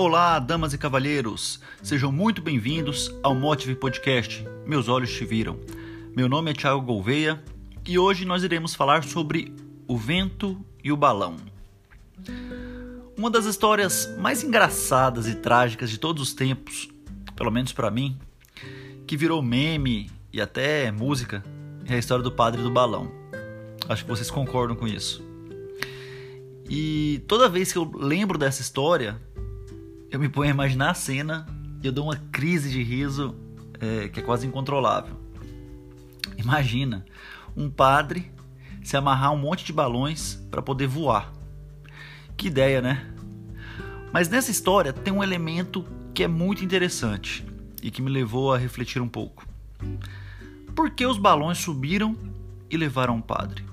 Olá, damas e cavalheiros, sejam muito bem-vindos ao Motive Podcast. Meus olhos te viram. Meu nome é Thiago Gouveia e hoje nós iremos falar sobre o vento e o balão. Uma das histórias mais engraçadas e trágicas de todos os tempos, pelo menos para mim, que virou meme e até música, é a história do padre do balão. Acho que vocês concordam com isso. E toda vez que eu lembro dessa história, eu me ponho a imaginar a cena e eu dou uma crise de riso é, que é quase incontrolável. Imagina um padre se amarrar um monte de balões para poder voar. Que ideia, né? Mas nessa história tem um elemento que é muito interessante e que me levou a refletir um pouco. Por que os balões subiram e levaram o padre?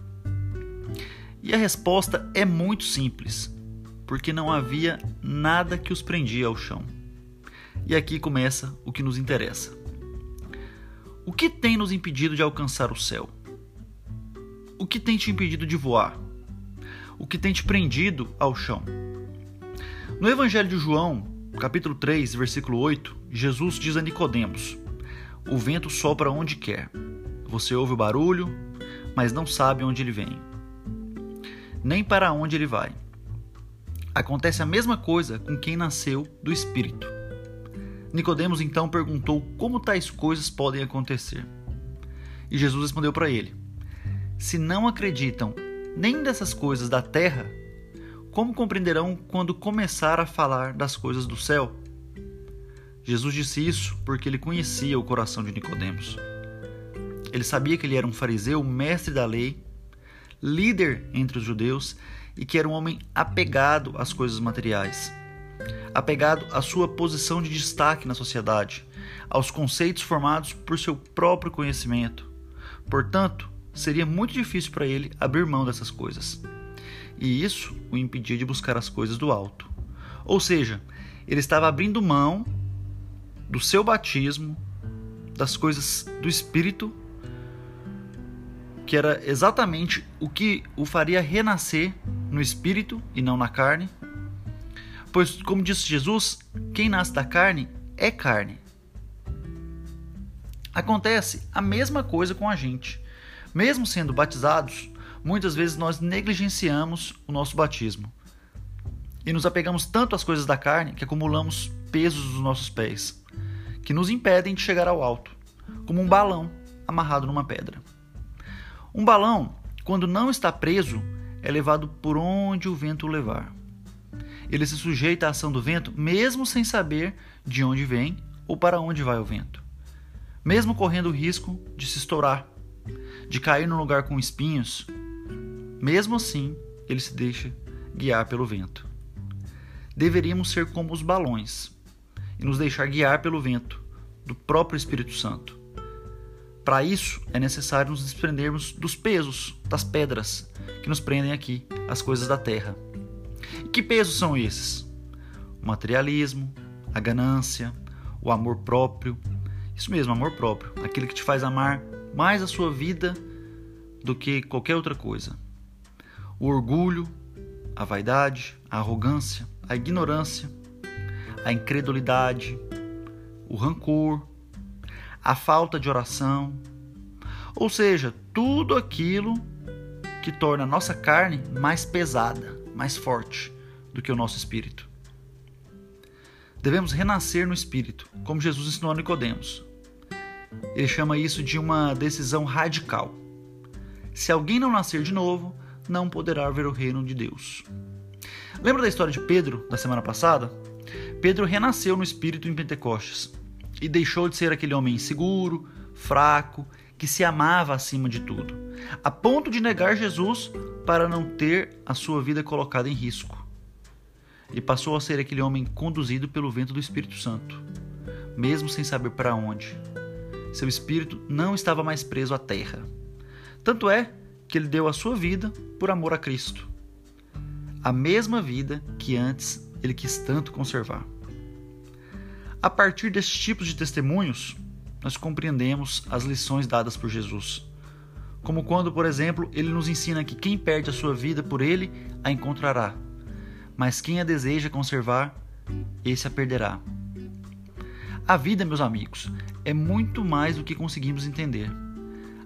E a resposta é muito simples, porque não havia nada que os prendia ao chão. E aqui começa o que nos interessa. O que tem nos impedido de alcançar o céu? O que tem te impedido de voar? O que tem te prendido ao chão? No Evangelho de João, capítulo 3, versículo 8, Jesus diz a Nicodemos: O vento sopra onde quer. Você ouve o barulho, mas não sabe onde ele vem nem para onde ele vai. Acontece a mesma coisa com quem nasceu do Espírito. Nicodemos então perguntou como tais coisas podem acontecer. E Jesus respondeu para ele: Se não acreditam nem dessas coisas da terra, como compreenderão quando começar a falar das coisas do céu? Jesus disse isso porque ele conhecia o coração de Nicodemos. Ele sabia que ele era um fariseu, mestre da lei, líder entre os judeus e que era um homem apegado às coisas materiais, apegado à sua posição de destaque na sociedade, aos conceitos formados por seu próprio conhecimento. Portanto, seria muito difícil para ele abrir mão dessas coisas. E isso o impedia de buscar as coisas do alto. Ou seja, ele estava abrindo mão do seu batismo, das coisas do espírito que era exatamente o que o faria renascer no espírito e não na carne. Pois, como disse Jesus, quem nasce da carne é carne. Acontece a mesma coisa com a gente. Mesmo sendo batizados, muitas vezes nós negligenciamos o nosso batismo e nos apegamos tanto às coisas da carne que acumulamos pesos dos nossos pés, que nos impedem de chegar ao alto, como um balão amarrado numa pedra. Um balão, quando não está preso, é levado por onde o vento o levar. Ele se sujeita à ação do vento mesmo sem saber de onde vem ou para onde vai o vento. Mesmo correndo o risco de se estourar, de cair num lugar com espinhos, mesmo assim ele se deixa guiar pelo vento. Deveríamos ser como os balões e nos deixar guiar pelo vento do próprio Espírito Santo para isso, é necessário nos desprendermos dos pesos, das pedras que nos prendem aqui, as coisas da terra. E que pesos são esses? O materialismo, a ganância, o amor próprio. Isso mesmo, amor próprio, aquele que te faz amar mais a sua vida do que qualquer outra coisa. O orgulho, a vaidade, a arrogância, a ignorância, a incredulidade, o rancor, a falta de oração, ou seja, tudo aquilo que torna a nossa carne mais pesada, mais forte do que o nosso espírito. Devemos renascer no espírito, como Jesus ensinou a Nicodemos. Ele chama isso de uma decisão radical. Se alguém não nascer de novo, não poderá ver o reino de Deus. Lembra da história de Pedro da semana passada? Pedro renasceu no espírito em Pentecostes e deixou de ser aquele homem inseguro, fraco, que se amava acima de tudo, a ponto de negar Jesus para não ter a sua vida colocada em risco. E passou a ser aquele homem conduzido pelo vento do Espírito Santo, mesmo sem saber para onde. Seu espírito não estava mais preso à terra. Tanto é que ele deu a sua vida por amor a Cristo. A mesma vida que antes ele quis tanto conservar. A partir desses tipos de testemunhos, nós compreendemos as lições dadas por Jesus. Como quando, por exemplo, ele nos ensina que quem perde a sua vida por ele a encontrará, mas quem a deseja conservar esse a perderá. A vida, meus amigos, é muito mais do que conseguimos entender.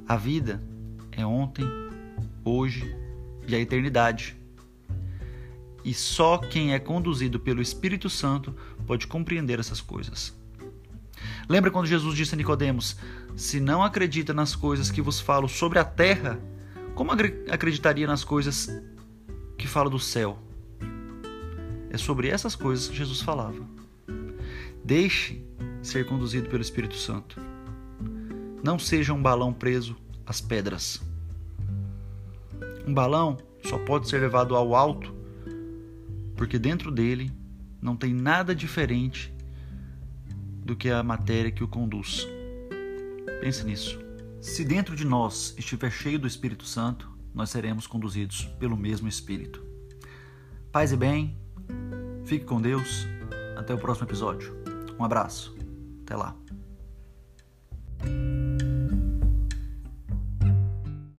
A vida é ontem, hoje e a eternidade. E só quem é conduzido pelo Espírito Santo pode compreender essas coisas. Lembra quando Jesus disse a Nicodemos: "Se não acredita nas coisas que vos falo sobre a terra, como acreditaria nas coisas que falo do céu?" É sobre essas coisas que Jesus falava. Deixe ser conduzido pelo Espírito Santo. Não seja um balão preso às pedras. Um balão só pode ser levado ao alto porque dentro dele não tem nada diferente do que a matéria que o conduz. Pense nisso. Se dentro de nós estiver cheio do Espírito Santo, nós seremos conduzidos pelo mesmo Espírito. Paz e bem, fique com Deus. Até o próximo episódio. Um abraço. Até lá.